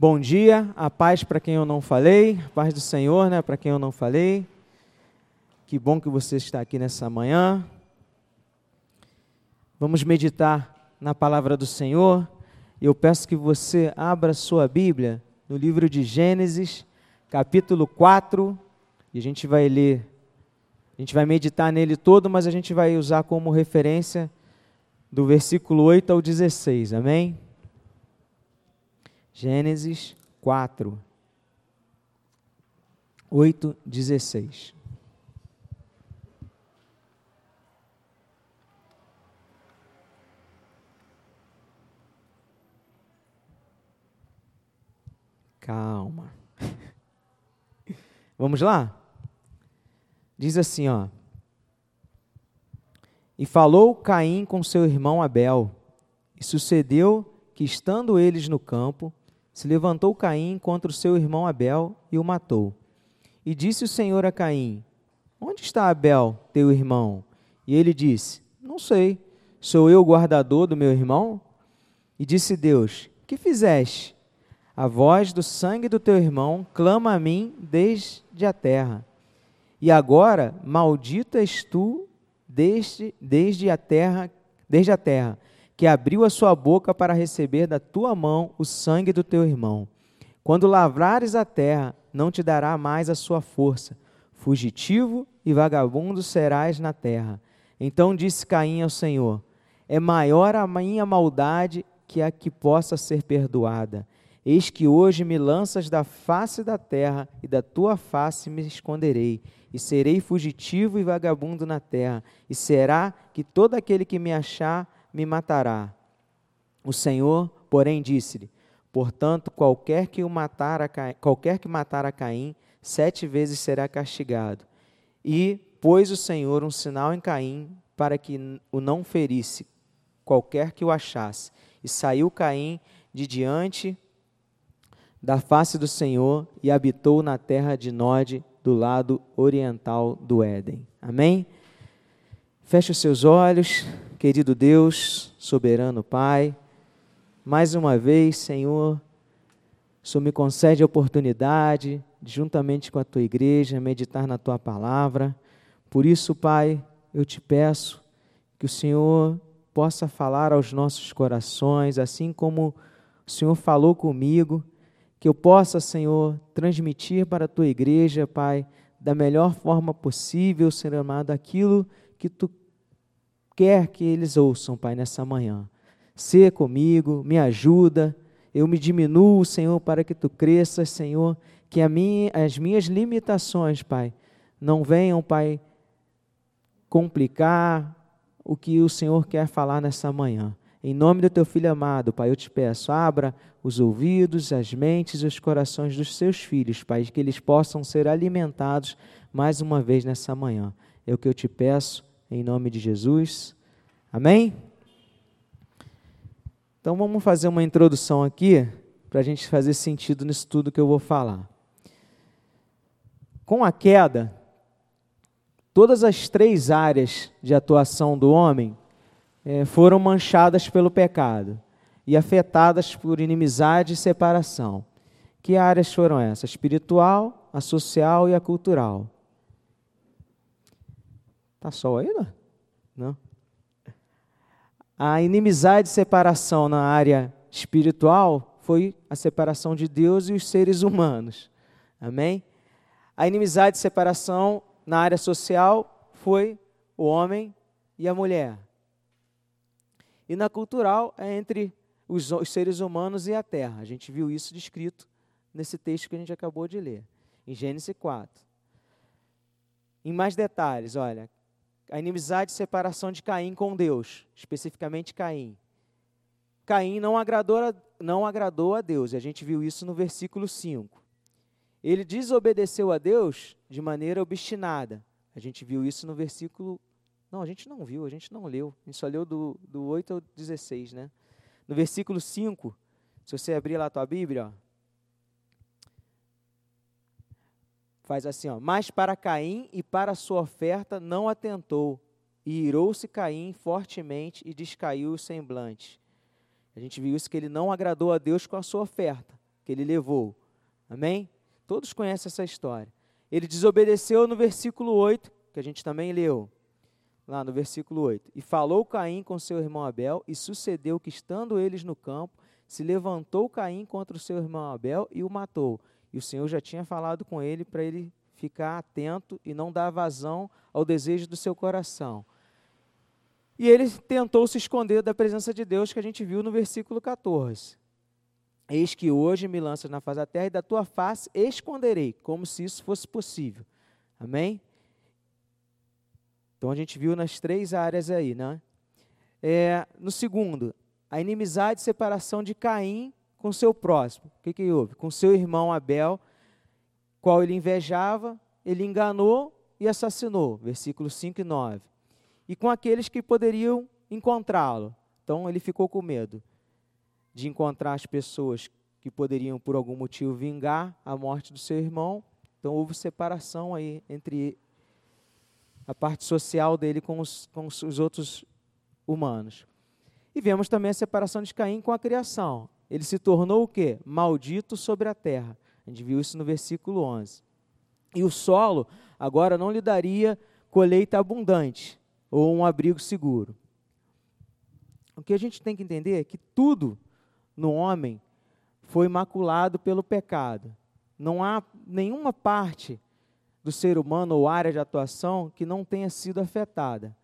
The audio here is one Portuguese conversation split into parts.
Bom dia, a paz para quem eu não falei, a paz do Senhor, né, para quem eu não falei. Que bom que você está aqui nessa manhã. Vamos meditar na palavra do Senhor. Eu peço que você abra sua Bíblia no livro de Gênesis, capítulo 4, e a gente vai ler, a gente vai meditar nele todo, mas a gente vai usar como referência do versículo 8 ao 16, amém? Gênesis 4, 8, 16. Calma. Vamos lá? Diz assim, ó. E falou Caim com seu irmão Abel. E sucedeu que, estando eles no campo, se levantou Caim contra o seu irmão Abel e o matou. E disse o Senhor a Caim: Onde está Abel, teu irmão? E ele disse: Não sei. Sou eu o guardador do meu irmão? E disse Deus: Que fizeste? A voz do sangue do teu irmão clama a mim desde a terra. E agora, maldito és tu desde, desde a terra, desde a terra, que abriu a sua boca para receber da tua mão o sangue do teu irmão. Quando lavrares a terra, não te dará mais a sua força. Fugitivo e vagabundo serás na terra. Então disse Caim ao Senhor: É maior a minha maldade que a que possa ser perdoada. Eis que hoje me lanças da face da terra, e da tua face me esconderei, e serei fugitivo e vagabundo na terra, e será que todo aquele que me achar me matará. O Senhor, porém, disse-lhe: Portanto, qualquer que o matar a Caim, qualquer que matar a Caim, sete vezes será castigado. E pôs o Senhor um sinal em Caim para que o não ferisse, qualquer que o achasse. E saiu Caim de diante da face do Senhor e habitou na terra de Nod, do lado oriental do Éden. Amém? Feche os seus olhos, querido Deus, soberano Pai. Mais uma vez, Senhor, o me concede a oportunidade de, juntamente com a tua igreja, meditar na tua palavra. Por isso, Pai, eu te peço que o Senhor possa falar aos nossos corações, assim como o Senhor falou comigo que eu possa, Senhor, transmitir para a tua igreja, Pai, da melhor forma possível, Senhor amado, aquilo que tu quer que eles ouçam, Pai, nessa manhã. Ser comigo, me ajuda, eu me diminuo, Senhor, para que tu cresças, Senhor, que minha, as minhas limitações, Pai, não venham, Pai, complicar o que o Senhor quer falar nessa manhã. Em nome do teu filho amado, Pai, eu te peço, abra os ouvidos, as mentes e os corações dos seus filhos, Pai, que eles possam ser alimentados mais uma vez nessa manhã. É o que eu te peço, em nome de Jesus. Amém? Então vamos fazer uma introdução aqui, para a gente fazer sentido nisso tudo que eu vou falar. Com a queda, todas as três áreas de atuação do homem é, foram manchadas pelo pecado e afetadas por inimizade e separação. Que áreas foram essas? A espiritual, a social e a cultural. Tá sol aí, não? Não. A inimizade e separação na área espiritual foi a separação de Deus e os seres humanos. Amém? A inimizade e separação na área social foi o homem e a mulher. E na cultural é entre os, os seres humanos e a terra. A gente viu isso descrito nesse texto que a gente acabou de ler, em Gênesis 4. Em mais detalhes, olha, a inimizade e separação de Caim com Deus, especificamente Caim. Caim não agradou, a, não agradou a Deus, e a gente viu isso no versículo 5. Ele desobedeceu a Deus de maneira obstinada. A gente viu isso no versículo não, a gente não viu, a gente não leu. A gente só leu do, do 8 ao 16, né? No versículo 5, se você abrir lá a tua Bíblia, ó, faz assim, ó. Mas para Caim e para sua oferta não atentou, e irou-se Caim fortemente e descaiu o semblante. A gente viu isso que ele não agradou a Deus com a sua oferta, que ele levou. Amém? Todos conhecem essa história. Ele desobedeceu no versículo 8, que a gente também leu, lá no versículo 8. E falou Caim com seu irmão Abel, e sucedeu que, estando eles no campo, se levantou Caim contra o seu irmão Abel e o matou. E o Senhor já tinha falado com ele para ele ficar atento e não dar vazão ao desejo do seu coração. E ele tentou se esconder da presença de Deus, que a gente viu no versículo 14. Eis que hoje me lanças na face da terra e da tua face esconderei, como se isso fosse possível. Amém? Então a gente viu nas três áreas aí, né? É, no segundo, a inimizade e separação de Caim com seu próximo. O que, que houve? Com seu irmão Abel, qual ele invejava, ele enganou e assassinou. Versículos 5 e 9. E com aqueles que poderiam encontrá-lo. Então ele ficou com medo de encontrar as pessoas que poderiam, por algum motivo, vingar a morte do seu irmão. Então houve separação aí entre a parte social dele com os, com os outros humanos. E vemos também a separação de Caim com a criação. Ele se tornou o quê? Maldito sobre a terra. A gente viu isso no versículo 11. E o solo agora não lhe daria colheita abundante ou um abrigo seguro. O que a gente tem que entender é que tudo no homem foi maculado pelo pecado. Não há nenhuma parte do ser humano ou área de atuação que não tenha sido afetada.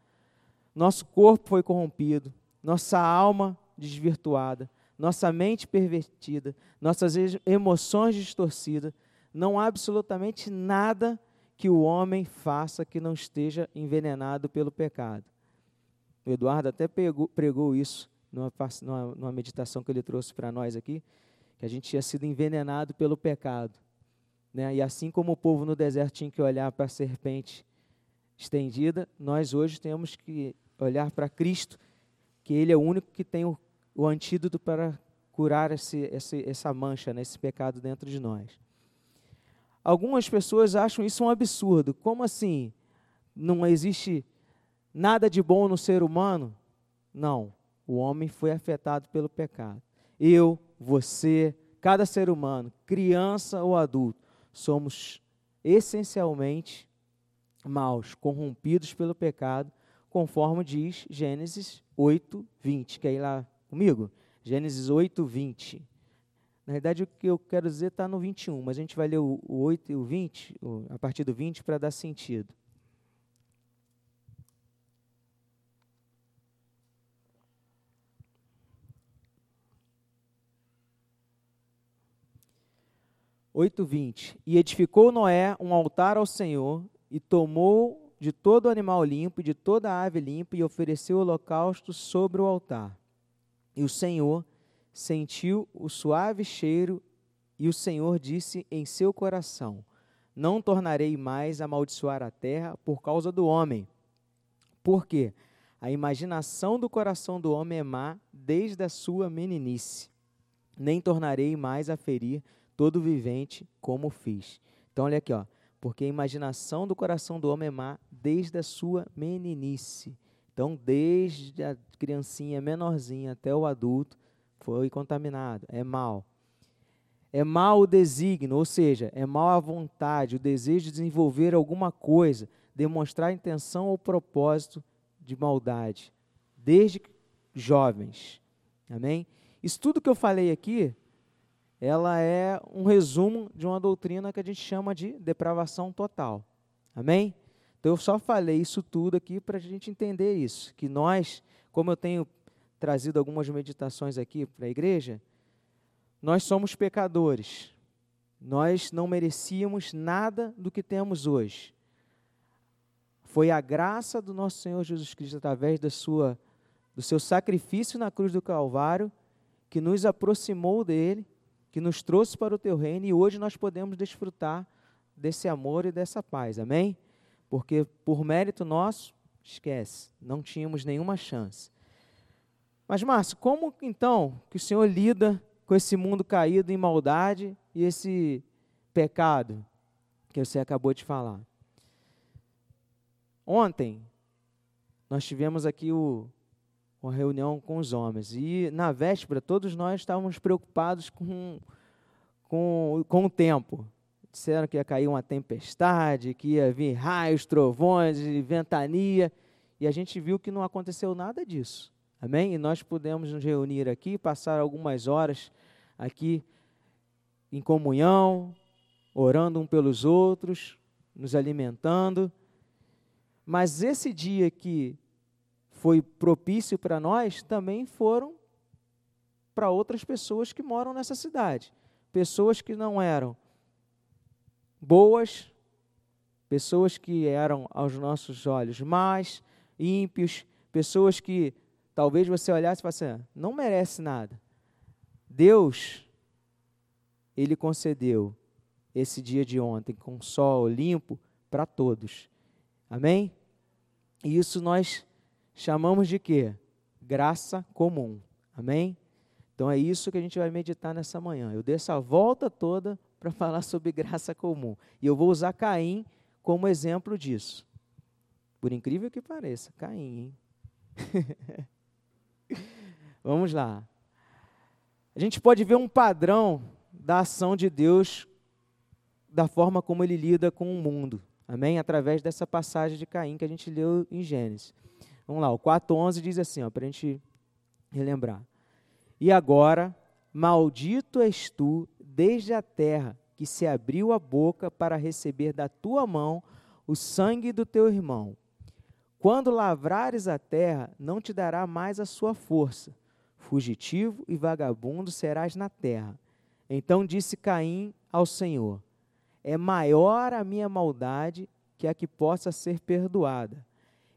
Nosso corpo foi corrompido, nossa alma desvirtuada, nossa mente pervertida, nossas emoções distorcidas. Não há absolutamente nada que o homem faça que não esteja envenenado pelo pecado. O Eduardo até pegou, pregou isso numa, numa, meditação que ele trouxe para nós aqui, que a gente tinha sido envenenado pelo pecado. Né? E assim como o povo no deserto tinha que olhar para a serpente estendida, nós hoje temos que olhar para Cristo que Ele é o único que tem o, o antídoto para curar esse, esse, essa mancha, né, esse pecado dentro de nós. Algumas pessoas acham isso um absurdo. Como assim? Não existe nada de bom no ser humano? Não. O homem foi afetado pelo pecado. Eu, você, cada ser humano, criança ou adulto, somos essencialmente maus, corrompidos pelo pecado, conforme diz Gênesis 8, 20. Quer ir lá comigo? Gênesis 8, 20. Na verdade, o que eu quero dizer está no 21, mas a gente vai ler o, o 8 e o 20, a partir do 20, para dar sentido. Oito vinte. E edificou Noé um altar ao Senhor e tomou de todo animal limpo e de toda ave limpa e ofereceu holocausto sobre o altar. E o Senhor sentiu o suave cheiro e o Senhor disse em seu coração: Não tornarei mais a amaldiçoar a terra por causa do homem. Porque a imaginação do coração do homem é má desde a sua meninice. Nem tornarei mais a ferir todo vivente como fiz. Então olha aqui, ó porque a imaginação do coração do homem é má desde a sua meninice. Então, desde a criancinha menorzinha até o adulto, foi contaminado, é mal. É mal o desígnio, ou seja, é mal a vontade, o desejo de desenvolver alguma coisa, demonstrar intenção ou propósito de maldade, desde jovens. Amém? Isso tudo que eu falei aqui ela é um resumo de uma doutrina que a gente chama de depravação total. Amém? Então eu só falei isso tudo aqui para a gente entender isso, que nós, como eu tenho trazido algumas meditações aqui para a igreja, nós somos pecadores. Nós não merecíamos nada do que temos hoje. Foi a graça do nosso Senhor Jesus Cristo através da sua do seu sacrifício na cruz do Calvário que nos aproximou dele que nos trouxe para o teu reino e hoje nós podemos desfrutar desse amor e dessa paz. Amém? Porque por mérito nosso, esquece, não tínhamos nenhuma chance. Mas, Márcio, como então que o Senhor lida com esse mundo caído em maldade e esse pecado que você acabou de falar? Ontem, nós tivemos aqui o, uma reunião com os homens. E na véspera, todos nós estávamos preocupados com, com, com o tempo. Disseram que ia cair uma tempestade, que ia vir raios, trovões, ventania, e a gente viu que não aconteceu nada disso. Amém? E nós pudemos nos reunir aqui, passar algumas horas aqui em comunhão, orando um pelos outros, nos alimentando. Mas esse dia que foi propício para nós, também foram para outras pessoas que moram nessa cidade. Pessoas que não eram boas, pessoas que eram aos nossos olhos mais ímpios, pessoas que talvez você olhasse e falasse, assim, não merece nada. Deus, Ele concedeu esse dia de ontem com sol limpo para todos. Amém? E isso nós chamamos de quê? Graça comum. Amém? Então é isso que a gente vai meditar nessa manhã. Eu dei essa volta toda para falar sobre graça comum. E eu vou usar Caim como exemplo disso. Por incrível que pareça, Caim, hein? Vamos lá. A gente pode ver um padrão da ação de Deus, da forma como ele lida com o mundo. Amém? Através dessa passagem de Caim que a gente leu em Gênesis. Vamos lá, o 4.11 diz assim, para a gente relembrar. E agora, maldito és tu desde a terra, que se abriu a boca para receber da tua mão o sangue do teu irmão. Quando lavrares a terra, não te dará mais a sua força. Fugitivo e vagabundo serás na terra. Então disse Caim ao Senhor: É maior a minha maldade que a que possa ser perdoada.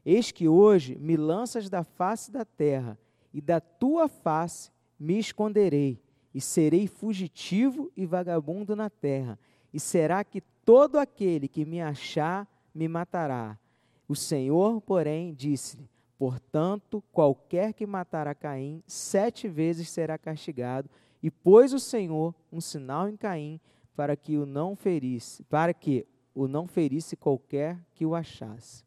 Eis que hoje me lanças da face da terra, e da tua face me esconderei, e serei fugitivo e vagabundo na terra. E será que todo aquele que me achar me matará. O Senhor, porém, disse-lhe: Portanto, qualquer que matar a Caim, sete vezes será castigado. E pôs o Senhor um sinal em Caim para que o não ferisse, para que o não ferisse qualquer que o achasse.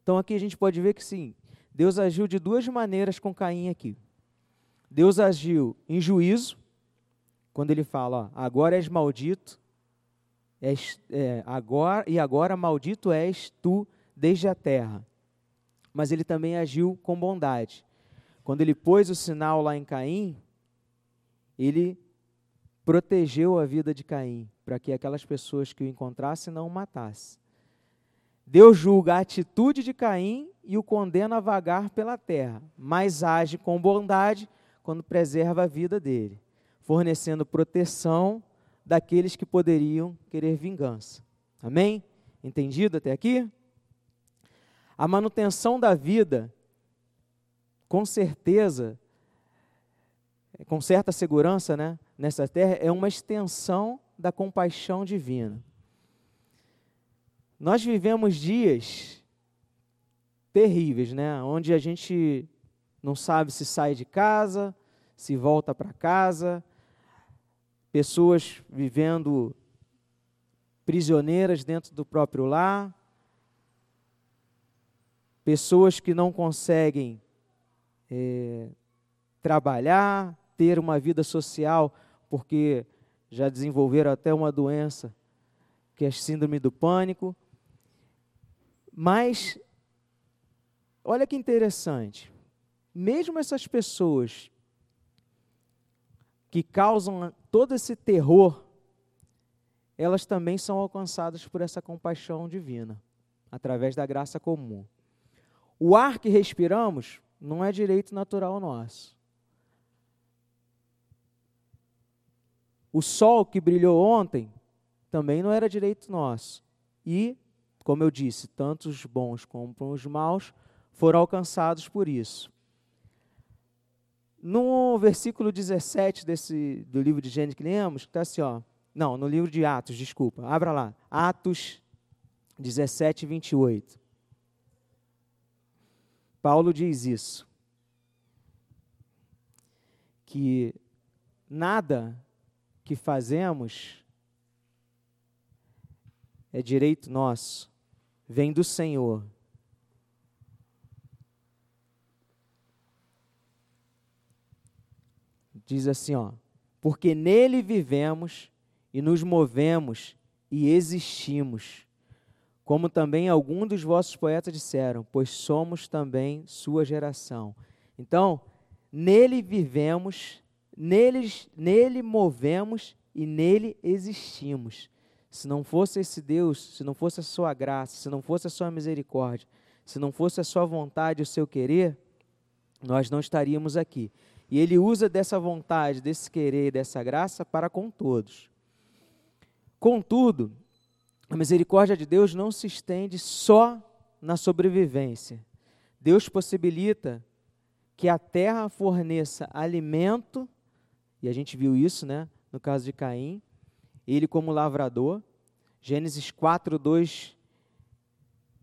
Então aqui a gente pode ver que sim, Deus agiu de duas maneiras com Caim aqui. Deus agiu em juízo, quando ele fala, ó, agora és maldito, és, é, agora, e agora maldito és tu desde a terra. Mas ele também agiu com bondade. Quando ele pôs o sinal lá em Caim, ele protegeu a vida de Caim, para que aquelas pessoas que o encontrassem não o matassem. Deus julga a atitude de Caim e o condena a vagar pela terra, mas age com bondade quando preserva a vida dele, fornecendo proteção daqueles que poderiam querer vingança. Amém? Entendido até aqui? A manutenção da vida, com certeza, com certa segurança, né, nessa terra, é uma extensão da compaixão divina. Nós vivemos dias terríveis, né? Onde a gente não sabe se sai de casa, se volta para casa, pessoas vivendo prisioneiras dentro do próprio lar, pessoas que não conseguem é, trabalhar, ter uma vida social, porque já desenvolveram até uma doença, que é a síndrome do pânico. Mas, olha que interessante, mesmo essas pessoas que causam todo esse terror, elas também são alcançadas por essa compaixão divina, através da graça comum. O ar que respiramos não é direito natural nosso. O sol que brilhou ontem também não era direito nosso. E como eu disse, tanto os bons como os maus foram alcançados por isso. No versículo 17 desse, do livro de Gênesis que lemos, está assim, ó. Não, no livro de Atos, desculpa. Abra lá. Atos 17, 28. Paulo diz isso. Que nada que fazemos é direito nosso vem do Senhor. Diz assim, ó: porque nele vivemos e nos movemos e existimos. Como também alguns dos vossos poetas disseram, pois somos também sua geração. Então, nele vivemos, neles, nele movemos e nele existimos. Se não fosse esse Deus, se não fosse a sua graça, se não fosse a sua misericórdia, se não fosse a sua vontade, o seu querer, nós não estaríamos aqui. E ele usa dessa vontade, desse querer dessa graça para com todos. Contudo, a misericórdia de Deus não se estende só na sobrevivência. Deus possibilita que a terra forneça alimento, e a gente viu isso, né, no caso de Caim, ele como lavrador. Gênesis 4, 2,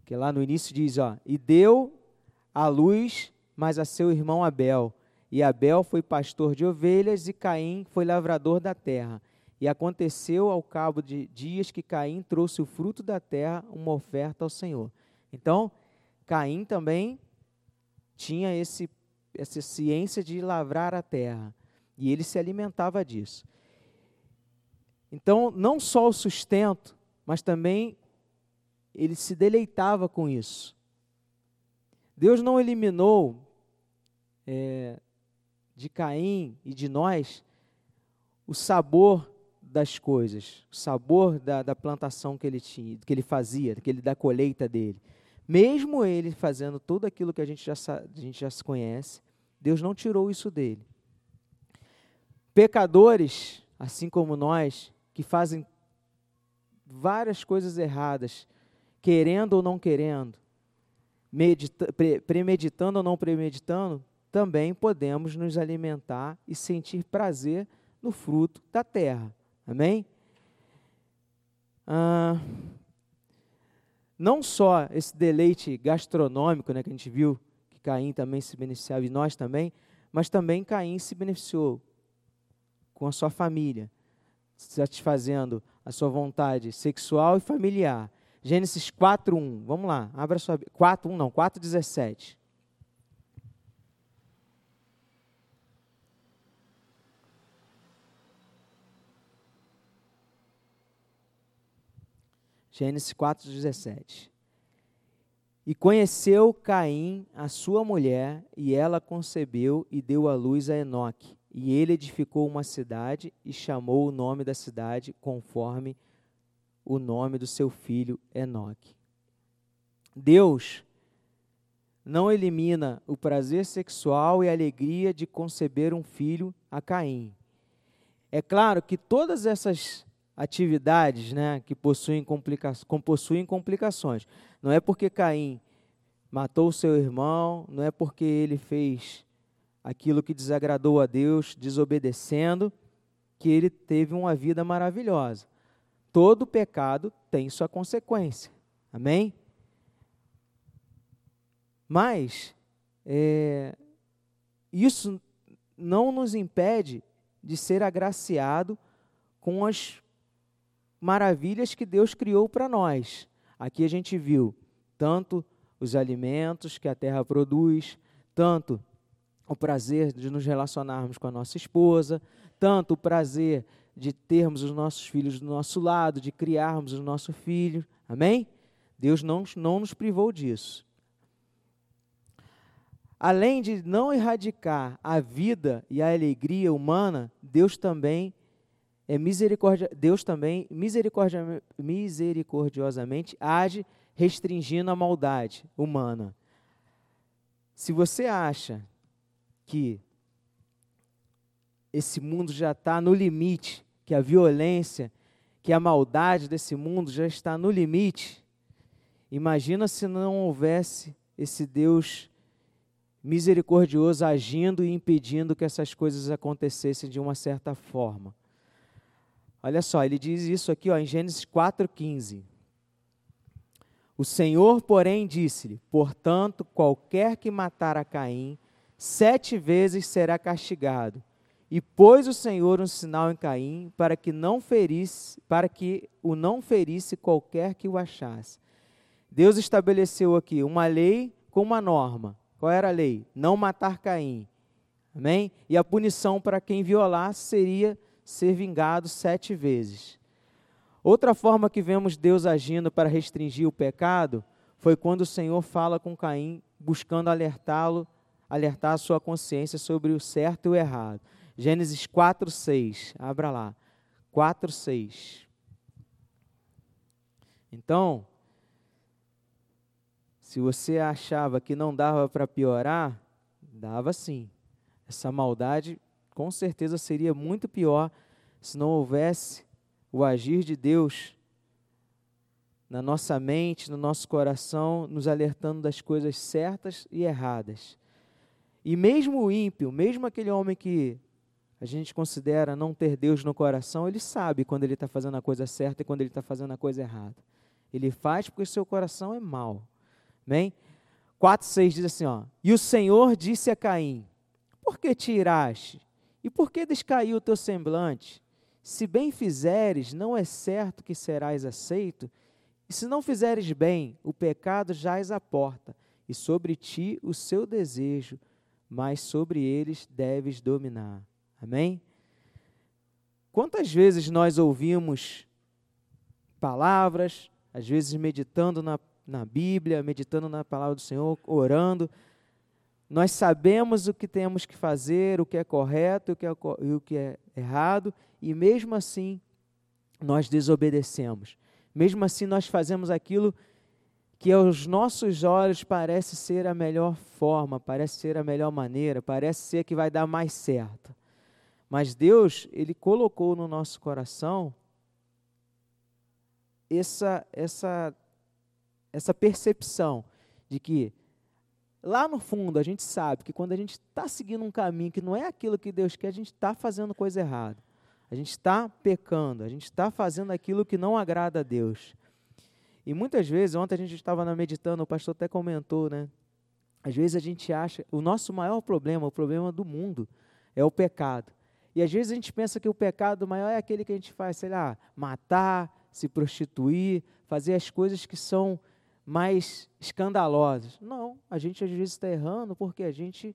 que lá no início diz, ó, e deu a luz, mas a seu irmão Abel. E Abel foi pastor de ovelhas e Caim foi lavrador da terra. E aconteceu ao cabo de dias que Caim trouxe o fruto da terra, uma oferta ao Senhor. Então, Caim também tinha esse, essa ciência de lavrar a terra. E ele se alimentava disso. Então, não só o sustento, mas também ele se deleitava com isso. Deus não eliminou é, de Caim e de nós o sabor das coisas, o sabor da, da plantação que ele tinha, que ele fazia, que da colheita dele. Mesmo ele fazendo tudo aquilo que a gente já, a gente já se conhece, Deus não tirou isso dele. Pecadores, assim como nós, que fazem várias coisas erradas, querendo ou não querendo, medita, pre, premeditando ou não premeditando, também podemos nos alimentar e sentir prazer no fruto da terra. Amém? Ah, não só esse deleite gastronômico né, que a gente viu, que Caim também se beneficiava e nós também, mas também Caim se beneficiou com a sua família satisfazendo a sua vontade sexual e familiar. Gênesis 4:1. Vamos lá, abra sua 4:1 não, 4:17. Gênesis 4:17. E conheceu Caim a sua mulher, e ela concebeu e deu à luz a Enoque. E ele edificou uma cidade e chamou o nome da cidade conforme o nome do seu filho Enoque. Deus não elimina o prazer sexual e a alegria de conceber um filho a Caim. É claro que todas essas atividades né, que possuem, complica possuem complicações. Não é porque Caim matou seu irmão, não é porque ele fez aquilo que desagradou a Deus, desobedecendo, que ele teve uma vida maravilhosa. Todo pecado tem sua consequência. Amém? Mas é, isso não nos impede de ser agraciado com as maravilhas que Deus criou para nós. Aqui a gente viu tanto os alimentos que a terra produz, tanto o prazer de nos relacionarmos com a nossa esposa, tanto o prazer de termos os nossos filhos do nosso lado, de criarmos os nossos filhos. Amém? Deus não, não nos privou disso. Além de não erradicar a vida e a alegria humana, Deus também é misericórdia, Deus também misericordia, misericordiosamente age restringindo a maldade humana. Se você acha que esse mundo já está no limite, que a violência, que a maldade desse mundo já está no limite. Imagina se não houvesse esse Deus misericordioso agindo e impedindo que essas coisas acontecessem de uma certa forma. Olha só, ele diz isso aqui ó, em Gênesis 4,15. O Senhor, porém, disse-lhe: Portanto, qualquer que matar a Caim, sete vezes será castigado. E pôs o Senhor um sinal em Caim para que não ferisse, para que o não ferisse qualquer que o achasse. Deus estabeleceu aqui uma lei com uma norma. Qual era a lei? Não matar Caim. Amém? E a punição para quem violasse seria ser vingado sete vezes. Outra forma que vemos Deus agindo para restringir o pecado foi quando o Senhor fala com Caim, buscando alertá-lo, alertar a sua consciência sobre o certo e o errado. Gênesis 4, 6. Abra lá. 4, 6. Então, se você achava que não dava para piorar, dava sim. Essa maldade com certeza seria muito pior se não houvesse o agir de Deus na nossa mente, no nosso coração, nos alertando das coisas certas e erradas. E mesmo o ímpio, mesmo aquele homem que a gente considera não ter Deus no coração, ele sabe quando ele está fazendo a coisa certa e quando ele está fazendo a coisa errada. Ele faz porque seu coração é mau. Amém? 4,6 diz assim: ó, E o Senhor disse a Caim: Por que te iraste? E por que descaiu o teu semblante? Se bem fizeres, não é certo que serás aceito? E se não fizeres bem, o pecado jaz à porta, e sobre ti o seu desejo, mas sobre eles deves dominar. Amém? Quantas vezes nós ouvimos palavras, às vezes meditando na, na Bíblia, meditando na palavra do Senhor, orando, nós sabemos o que temos que fazer, o que é correto e o que é errado, e mesmo assim nós desobedecemos. Mesmo assim, nós fazemos aquilo que aos nossos olhos parece ser a melhor forma, parece ser a melhor maneira, parece ser que vai dar mais certo. Mas Deus, Ele colocou no nosso coração essa, essa, essa percepção de que lá no fundo a gente sabe que quando a gente está seguindo um caminho que não é aquilo que Deus quer, a gente está fazendo coisa errada. A gente está pecando, a gente está fazendo aquilo que não agrada a Deus. E muitas vezes, ontem a gente estava meditando, o pastor até comentou, né? Às vezes a gente acha, o nosso maior problema, o problema do mundo, é o pecado. E às vezes a gente pensa que o pecado maior é aquele que a gente faz, sei lá, matar, se prostituir, fazer as coisas que são mais escandalosas. Não, a gente às vezes está errando porque a gente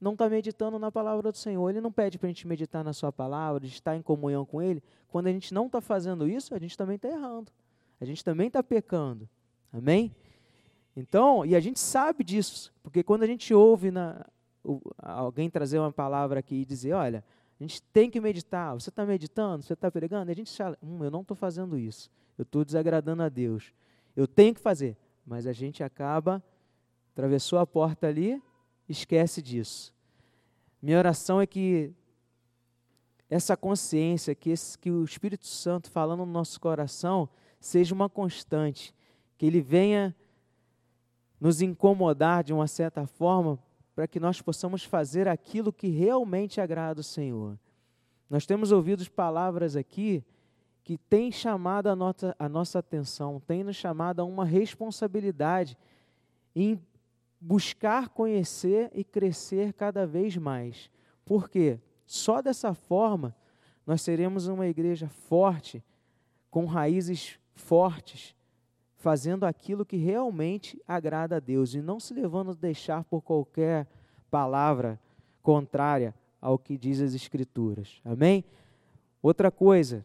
não está meditando na palavra do Senhor. Ele não pede para a gente meditar na sua palavra, de estar em comunhão com Ele. Quando a gente não está fazendo isso, a gente também está errando. A gente também está pecando. Amém? Então, e a gente sabe disso, porque quando a gente ouve na, o, alguém trazer uma palavra aqui e dizer, olha, a gente tem que meditar, você está meditando, você está pregando, a gente fala, hum, eu não estou fazendo isso, eu estou desagradando a Deus, eu tenho que fazer, mas a gente acaba, atravessou a porta ali, esquece disso. Minha oração é que essa consciência, que, esse, que o Espírito Santo falando no nosso coração, seja uma constante, que ele venha nos incomodar de uma certa forma, para que nós possamos fazer aquilo que realmente agrada o Senhor. Nós temos ouvido palavras aqui que têm chamado a nossa, a nossa atenção, têm nos chamado a uma responsabilidade em buscar conhecer e crescer cada vez mais. Porque só dessa forma nós seremos uma igreja forte, com raízes fortes, fazendo aquilo que realmente agrada a Deus e não se levando a deixar por qualquer palavra contrária ao que diz as Escrituras. Amém? Outra coisa,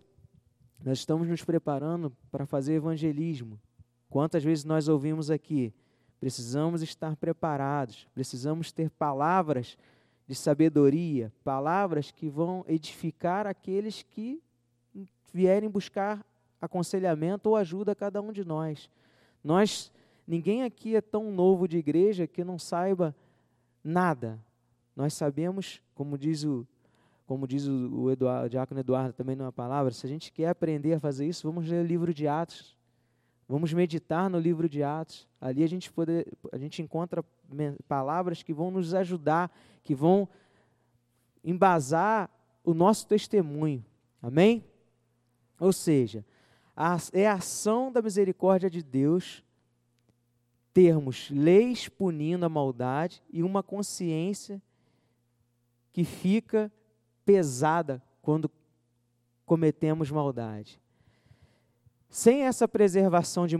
nós estamos nos preparando para fazer evangelismo. Quantas vezes nós ouvimos aqui? Precisamos estar preparados, precisamos ter palavras de sabedoria, palavras que vão edificar aqueles que vierem buscar aconselhamento ou ajuda a cada um de nós. Nós, ninguém aqui é tão novo de igreja que não saiba nada. Nós sabemos, como diz o, como diz o, Eduardo, o Diácono Eduardo também numa palavra, se a gente quer aprender a fazer isso, vamos ler o livro de Atos. Vamos meditar no livro de Atos. Ali a gente, poder, a gente encontra palavras que vão nos ajudar, que vão embasar o nosso testemunho. Amém? Ou seja, a, é a ação da misericórdia de Deus termos leis punindo a maldade e uma consciência que fica pesada quando cometemos maldade. Sem essa preservação de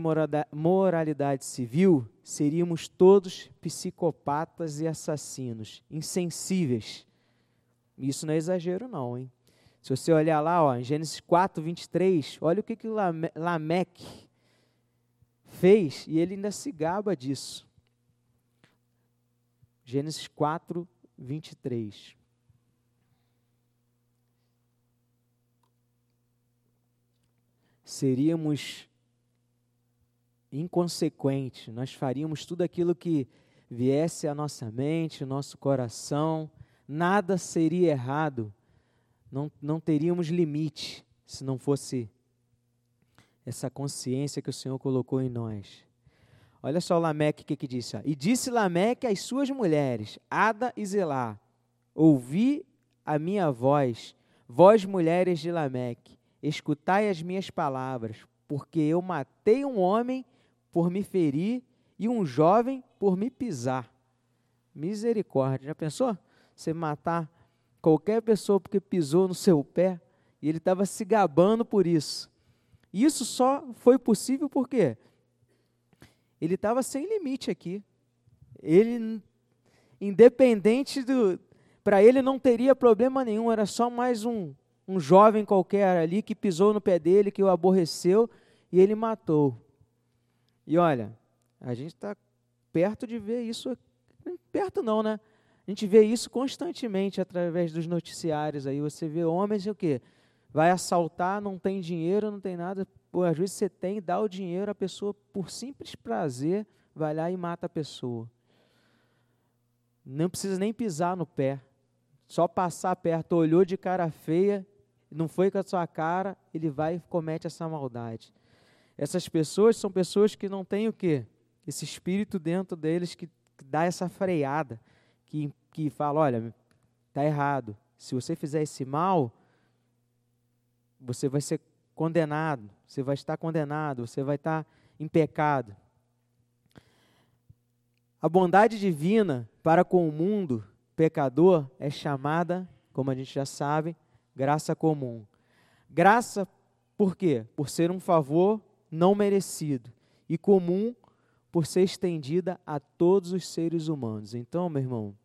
moralidade civil, seríamos todos psicopatas e assassinos, insensíveis. Isso não é exagero, não, hein? Se você olhar lá, ó, em Gênesis 4, 23, olha o que, que Lameque fez e ele ainda se gaba disso. Gênesis 4, 23. Seríamos inconsequentes, nós faríamos tudo aquilo que viesse à nossa mente, nosso coração, nada seria errado não, não teríamos limite se não fosse essa consciência que o Senhor colocou em nós. Olha só Lameque o que, que disse. Ó. E disse Lameque às suas mulheres, Ada e Zelá, ouvi a minha voz, vós mulheres de Lameque, escutai as minhas palavras, porque eu matei um homem por me ferir e um jovem por me pisar. Misericórdia. Já pensou? Você matar qualquer pessoa porque pisou no seu pé e ele estava se gabando por isso. Isso só foi possível porque ele estava sem limite aqui. Ele, independente do. Para ele não teria problema nenhum, era só mais um, um jovem qualquer ali que pisou no pé dele, que o aborreceu e ele matou. E olha, a gente está perto de ver isso. Perto não, né? A gente vê isso constantemente através dos noticiários aí. Você vê homens o quê? Vai assaltar, não tem dinheiro, não tem nada. Pô, às vezes você tem, dá o dinheiro, a pessoa, por simples prazer, vai lá e mata a pessoa. Não precisa nem pisar no pé. Só passar perto, olhou de cara feia, não foi com a sua cara, ele vai e comete essa maldade. Essas pessoas são pessoas que não têm o quê? Esse espírito dentro deles que, dá essa freada que, que fala: olha, está errado. Se você fizer esse mal, você vai ser condenado, você vai estar condenado, você vai estar em pecado. A bondade divina para com o mundo pecador é chamada, como a gente já sabe, graça comum. Graça por quê? Por ser um favor não merecido e comum por ser estendida a todos os seres humanos. Então, meu irmão,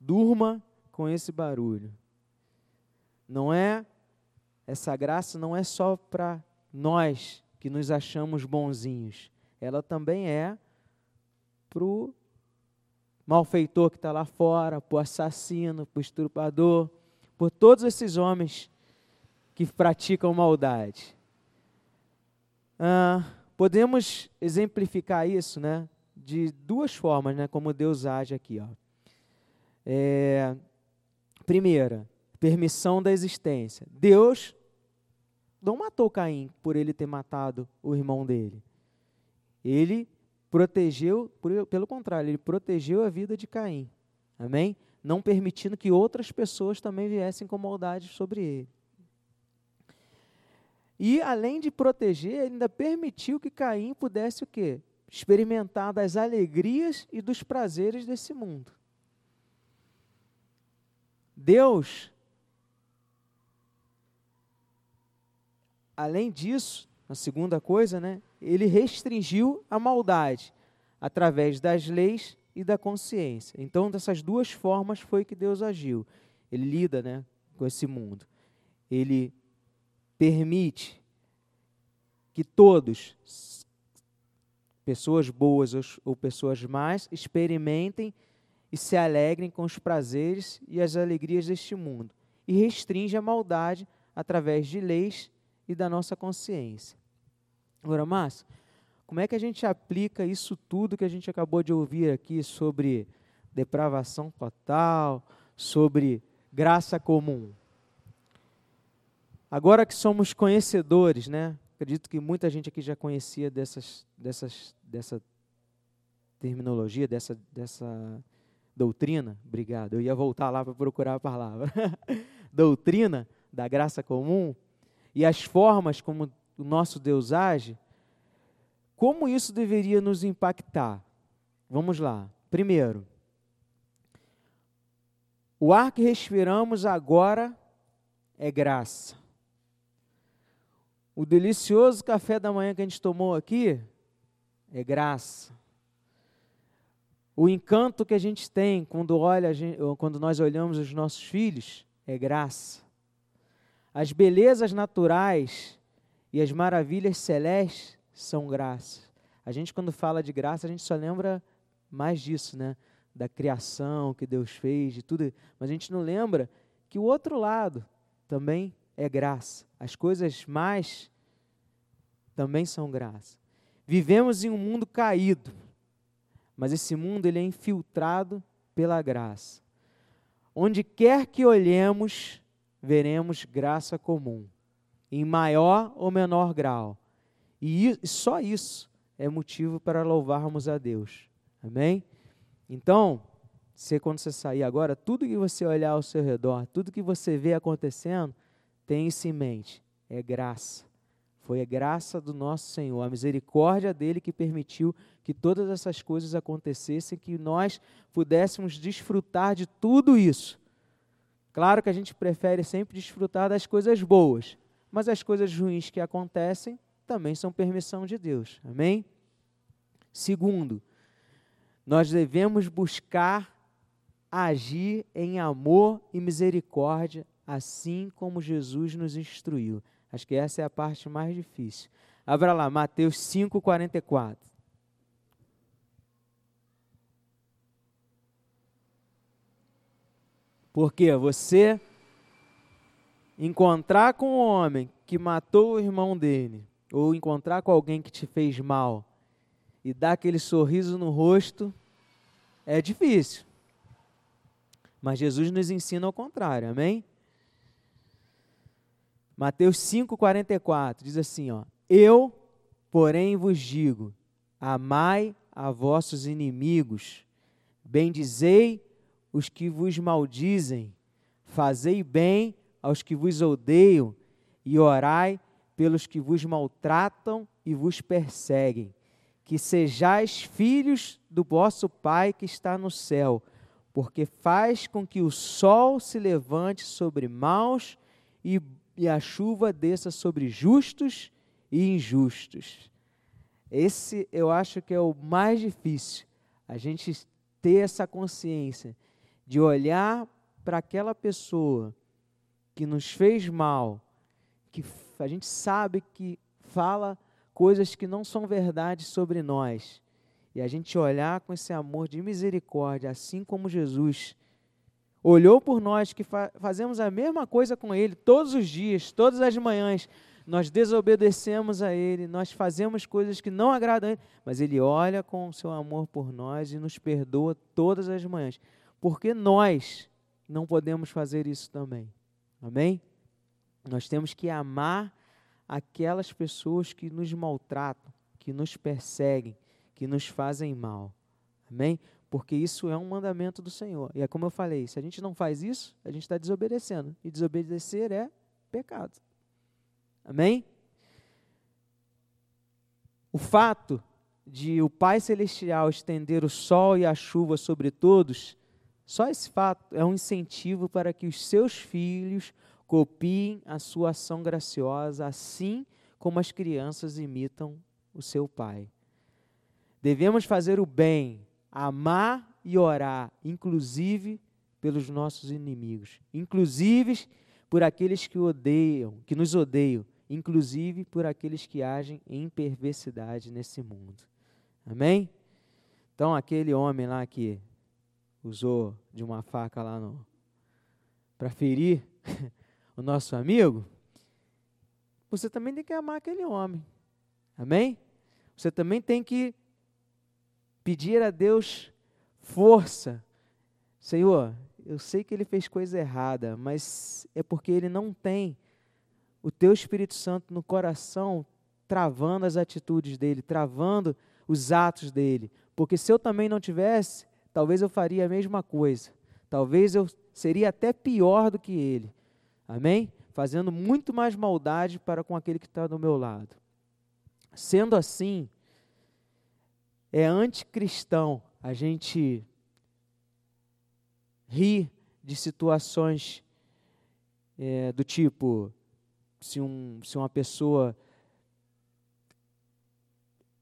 durma com esse barulho. Não é essa graça não é só para nós que nos achamos bonzinhos. Ela também é para o malfeitor que está lá fora, para o assassino, para o estrupador, por todos esses homens que praticam maldade. Ah, Podemos exemplificar isso, né, de duas formas, né, como Deus age aqui, ó. É, primeira, permissão da existência. Deus não matou Caim por ele ter matado o irmão dele. Ele protegeu, pelo contrário, ele protegeu a vida de Caim. Amém? Não permitindo que outras pessoas também viessem com maldade sobre ele. E além de proteger, ainda permitiu que Caim pudesse o quê? Experimentar das alegrias e dos prazeres desse mundo. Deus, além disso, a segunda coisa, né, ele restringiu a maldade através das leis e da consciência. Então, dessas duas formas foi que Deus agiu. Ele lida, né, com esse mundo. Ele permite que todos, pessoas boas ou pessoas más, experimentem e se alegrem com os prazeres e as alegrias deste mundo, e restringe a maldade através de leis e da nossa consciência. Agora, Márcio, como é que a gente aplica isso tudo que a gente acabou de ouvir aqui sobre depravação total, sobre graça comum? Agora que somos conhecedores, né? Acredito que muita gente aqui já conhecia dessas, dessas, dessa terminologia, dessa, dessa doutrina. Obrigado. Eu ia voltar lá para procurar a palavra. doutrina da graça comum e as formas como o nosso Deus age. Como isso deveria nos impactar? Vamos lá. Primeiro, o ar que respiramos agora é graça. O delicioso café da manhã que a gente tomou aqui é graça. O encanto que a gente tem quando, olha, quando nós olhamos os nossos filhos é graça. as belezas naturais e as maravilhas celestes são graça. A gente, quando fala de graça, a gente só lembra mais disso, né? Da criação que Deus fez, de tudo. Mas a gente não lembra que o outro lado também é graça. As coisas mais também são graça. Vivemos em um mundo caído, mas esse mundo ele é infiltrado pela graça. Onde quer que olhemos, veremos graça comum, em maior ou menor grau. E só isso é motivo para louvarmos a Deus. Amém? Então, você, quando você sair agora, tudo que você olhar ao seu redor, tudo que você vê acontecendo, tem isso em mente. É graça. Foi a graça do nosso Senhor, a misericórdia dele que permitiu que todas essas coisas acontecessem, que nós pudéssemos desfrutar de tudo isso. Claro que a gente prefere sempre desfrutar das coisas boas, mas as coisas ruins que acontecem também são permissão de Deus. Amém? Segundo, nós devemos buscar agir em amor e misericórdia, assim como Jesus nos instruiu. Acho que essa é a parte mais difícil. Abra lá, Mateus 5,44. Porque você encontrar com um homem que matou o irmão dele, ou encontrar com alguém que te fez mal, e dar aquele sorriso no rosto, é difícil. Mas Jesus nos ensina ao contrário, amém? Mateus 5,44 diz assim: ó, Eu, porém, vos digo: amai a vossos inimigos, bendizei os que vos maldizem, fazei bem aos que vos odeiam, e orai pelos que vos maltratam e vos perseguem que sejais filhos do vosso Pai que está no céu, porque faz com que o sol se levante sobre maus e, e a chuva desça sobre justos e injustos. Esse eu acho que é o mais difícil, a gente ter essa consciência de olhar para aquela pessoa que nos fez mal, que a gente sabe que fala coisas que não são verdade sobre nós. E a gente olhar com esse amor de misericórdia, assim como Jesus olhou por nós que fa fazemos a mesma coisa com Ele todos os dias, todas as manhãs. Nós desobedecemos a Ele, nós fazemos coisas que não agradam a Ele, mas Ele olha com o seu amor por nós e nos perdoa todas as manhãs. Porque nós não podemos fazer isso também. Amém? Nós temos que amar aquelas pessoas que nos maltratam, que nos perseguem, que nos fazem mal. Amém? Porque isso é um mandamento do Senhor. E é como eu falei: se a gente não faz isso, a gente está desobedecendo. E desobedecer é pecado. Amém? O fato de o Pai Celestial estender o sol e a chuva sobre todos, só esse fato é um incentivo para que os seus filhos Copiem a sua ação graciosa, assim como as crianças imitam o seu pai. Devemos fazer o bem, amar e orar, inclusive pelos nossos inimigos, inclusive por aqueles que odeiam, que nos odeiam, inclusive por aqueles que agem em perversidade nesse mundo. Amém? Então aquele homem lá que usou de uma faca lá no para ferir o nosso amigo, você também tem que amar aquele homem. Amém? Você também tem que pedir a Deus força. Senhor, eu sei que ele fez coisa errada, mas é porque ele não tem o teu Espírito Santo no coração travando as atitudes dele, travando os atos dele. Porque se eu também não tivesse, talvez eu faria a mesma coisa. Talvez eu seria até pior do que ele. Amém? Fazendo muito mais maldade para com aquele que está do meu lado. Sendo assim, é anticristão a gente rir de situações é, do tipo: se, um, se uma pessoa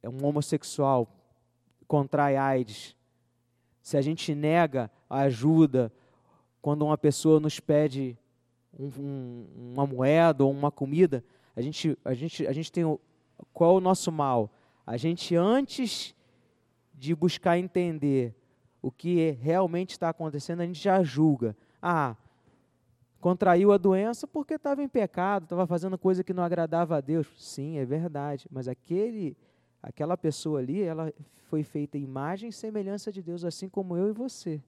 é um homossexual, contrai AIDS, se a gente nega a ajuda quando uma pessoa nos pede um, um, uma moeda ou uma comida, a gente, a gente, a gente tem o, qual é o nosso mal? A gente antes de buscar entender o que realmente está acontecendo, a gente já julga. Ah, contraiu a doença porque estava em pecado, estava fazendo coisa que não agradava a Deus. Sim, é verdade, mas aquele aquela pessoa ali, ela foi feita imagem e semelhança de Deus, assim como eu e você.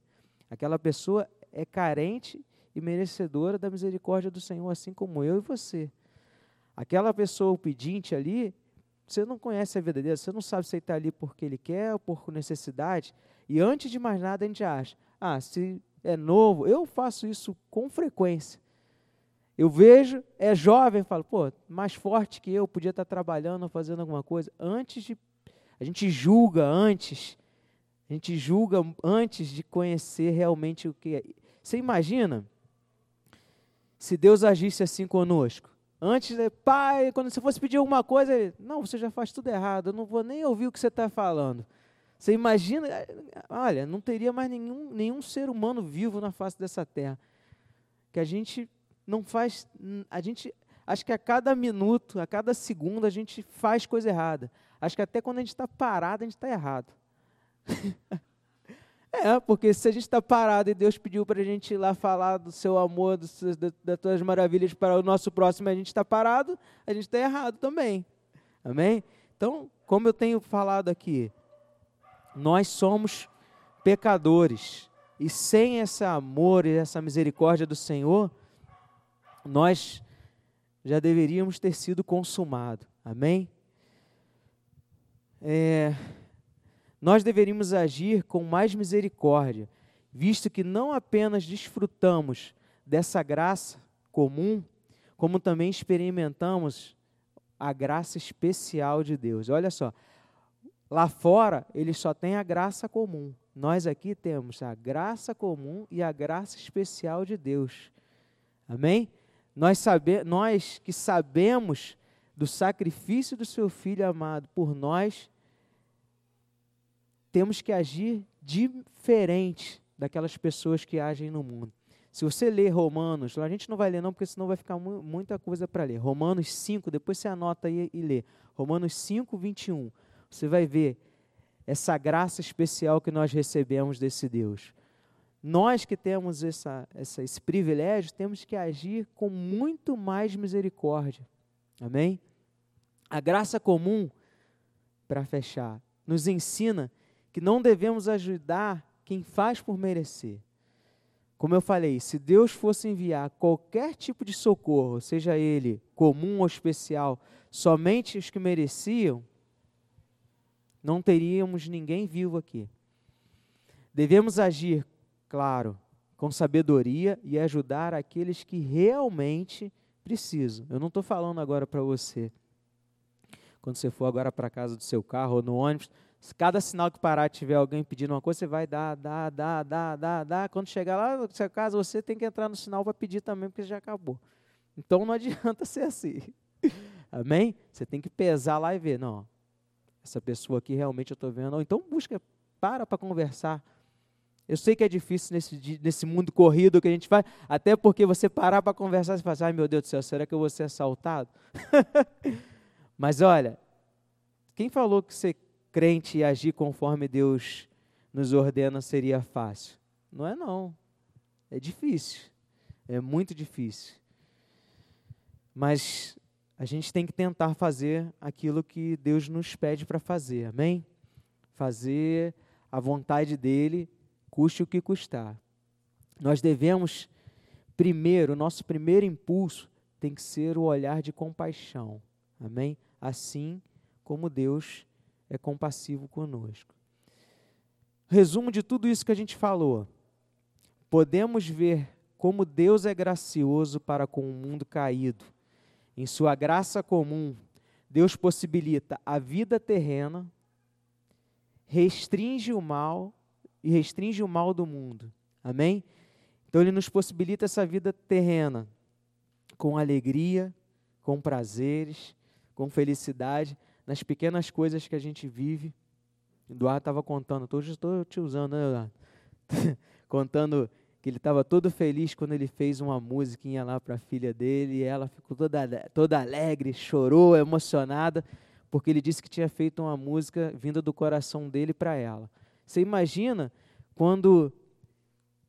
Aquela pessoa é carente e merecedora da misericórdia do Senhor, assim como eu e você. Aquela pessoa, pedinte ali, você não conhece a vida dele, você não sabe se ele está ali porque ele quer ou por necessidade. E antes de mais nada, a gente acha: ah, se é novo, eu faço isso com frequência. Eu vejo, é jovem, falo, pô, mais forte que eu, podia estar trabalhando, fazendo alguma coisa. Antes de. A gente julga antes. A gente julga antes de conhecer realmente o que é. Você imagina se Deus agisse assim conosco? Antes, pai, quando você fosse pedir alguma coisa, ele, não, você já faz tudo errado, eu não vou nem ouvir o que você está falando. Você imagina, olha, não teria mais nenhum, nenhum ser humano vivo na face dessa terra. Que a gente não faz. A gente. Acho que a cada minuto, a cada segundo, a gente faz coisa errada. Acho que até quando a gente está parado, a gente está errado. é, porque se a gente está parado e Deus pediu para a gente ir lá falar do seu amor, dos, das, das tuas maravilhas para o nosso próximo, a gente está parado, a gente está errado também. Amém? Então, como eu tenho falado aqui, nós somos pecadores. E sem esse amor e essa misericórdia do Senhor, nós já deveríamos ter sido consumados. Amém? É, nós deveríamos agir com mais misericórdia, visto que não apenas desfrutamos dessa graça comum, como também experimentamos a graça especial de Deus. Olha só, lá fora eles só têm a graça comum. Nós aqui temos a graça comum e a graça especial de Deus. Amém? Nós, sabe, nós que sabemos do sacrifício do seu filho amado por nós, temos que agir diferente daquelas pessoas que agem no mundo. Se você ler Romanos, a gente não vai ler não, porque senão vai ficar mu muita coisa para ler. Romanos 5, depois você anota aí e lê. Romanos 5, 21. Você vai ver essa graça especial que nós recebemos desse Deus. Nós que temos essa, essa, esse privilégio, temos que agir com muito mais misericórdia. Amém? A graça comum, para fechar, nos ensina que não devemos ajudar quem faz por merecer. Como eu falei, se Deus fosse enviar qualquer tipo de socorro, seja ele comum ou especial, somente os que mereciam, não teríamos ninguém vivo aqui. Devemos agir claro, com sabedoria e ajudar aqueles que realmente precisam. Eu não estou falando agora para você, quando você for agora para casa do seu carro ou no ônibus, se cada sinal que parar tiver alguém pedindo uma coisa, você vai dar, dar, dar, dar, dar, dar. Quando chegar lá na sua casa, você tem que entrar no sinal para pedir também, porque já acabou. Então não adianta ser assim. Amém? Você tem que pesar lá e ver, não, essa pessoa aqui realmente eu estou vendo. Ou então busca, para para conversar eu sei que é difícil nesse, nesse mundo corrido que a gente faz, até porque você parar para conversar e falar, ai meu Deus do céu, será que eu vou ser assaltado? Mas olha, quem falou que ser crente e agir conforme Deus nos ordena seria fácil? Não é não. É difícil. É muito difícil. Mas a gente tem que tentar fazer aquilo que Deus nos pede para fazer. Amém? Fazer a vontade dele custe o que custar. Nós devemos, primeiro, o nosso primeiro impulso tem que ser o olhar de compaixão. Amém? Assim como Deus é compassivo conosco. Resumo de tudo isso que a gente falou. Podemos ver como Deus é gracioso para com o mundo caído. Em sua graça comum, Deus possibilita a vida terrena, restringe o mal e restringe o mal do mundo. Amém? Então ele nos possibilita essa vida terrena com alegria, com prazeres, com felicidade nas pequenas coisas que a gente vive. Eduardo estava contando, estou te usando, né, Eduardo? contando que que ele estava todo feliz quando ele fez uma musiquinha lá para a filha dele, e ela ficou toda, toda alegre, chorou, emocionada, porque ele disse que tinha feito uma música vinda do coração dele para ela. Você imagina quando,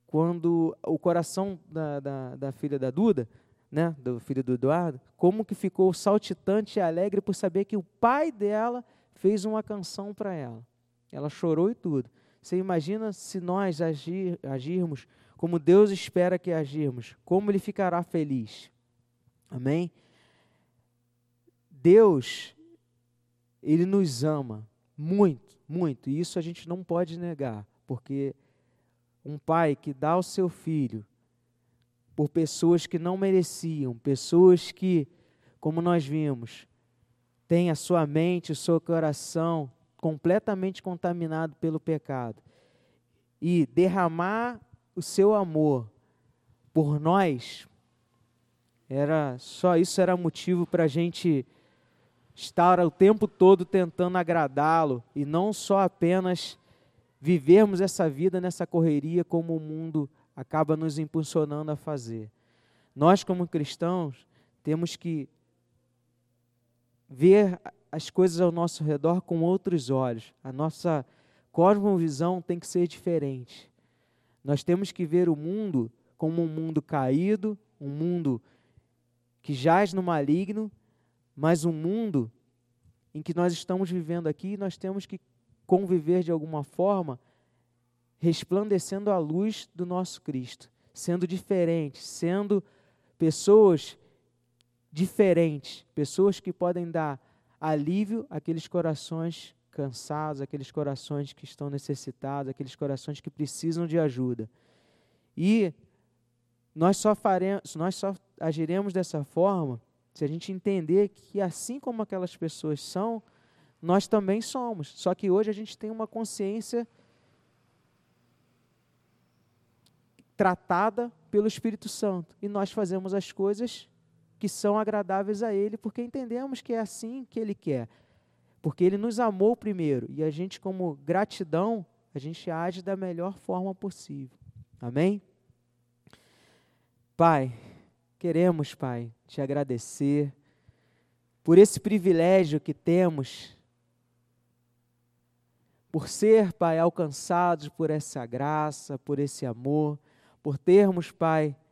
quando o coração da, da, da filha da Duda, né, do filho do Eduardo, como que ficou saltitante e alegre por saber que o pai dela fez uma canção para ela. Ela chorou e tudo. Você imagina se nós agir, agirmos como Deus espera que agirmos, como Ele ficará feliz. Amém? Deus, Ele nos ama muito, muito, e isso a gente não pode negar, porque um pai que dá o seu filho por pessoas que não mereciam, pessoas que, como nós vimos, têm a sua mente, o seu coração completamente contaminado pelo pecado, e derramar o seu amor por nós, era só isso era motivo para a gente estar o tempo todo tentando agradá-lo e não só apenas vivermos essa vida nessa correria como o mundo acaba nos impulsionando a fazer. Nós, como cristãos, temos que ver as coisas ao nosso redor com outros olhos. A nossa cosmovisão tem que ser diferente. Nós temos que ver o mundo como um mundo caído, um mundo que jaz no maligno, mas um mundo em que nós estamos vivendo aqui, nós temos que conviver de alguma forma, resplandecendo a luz do nosso Cristo, sendo diferentes, sendo pessoas diferentes, pessoas que podem dar alívio àqueles corações cansados, aqueles corações que estão necessitados, aqueles corações que precisam de ajuda. E nós só faremos, nós só agiremos dessa forma se a gente entender que assim como aquelas pessoas são, nós também somos. Só que hoje a gente tem uma consciência tratada pelo Espírito Santo e nós fazemos as coisas que são agradáveis a Ele, porque entendemos que é assim que Ele quer. Porque Ele nos amou primeiro e a gente, como gratidão, a gente age da melhor forma possível. Amém? Pai, queremos, Pai, te agradecer por esse privilégio que temos, por ser, Pai, alcançados por essa graça, por esse amor, por termos, Pai,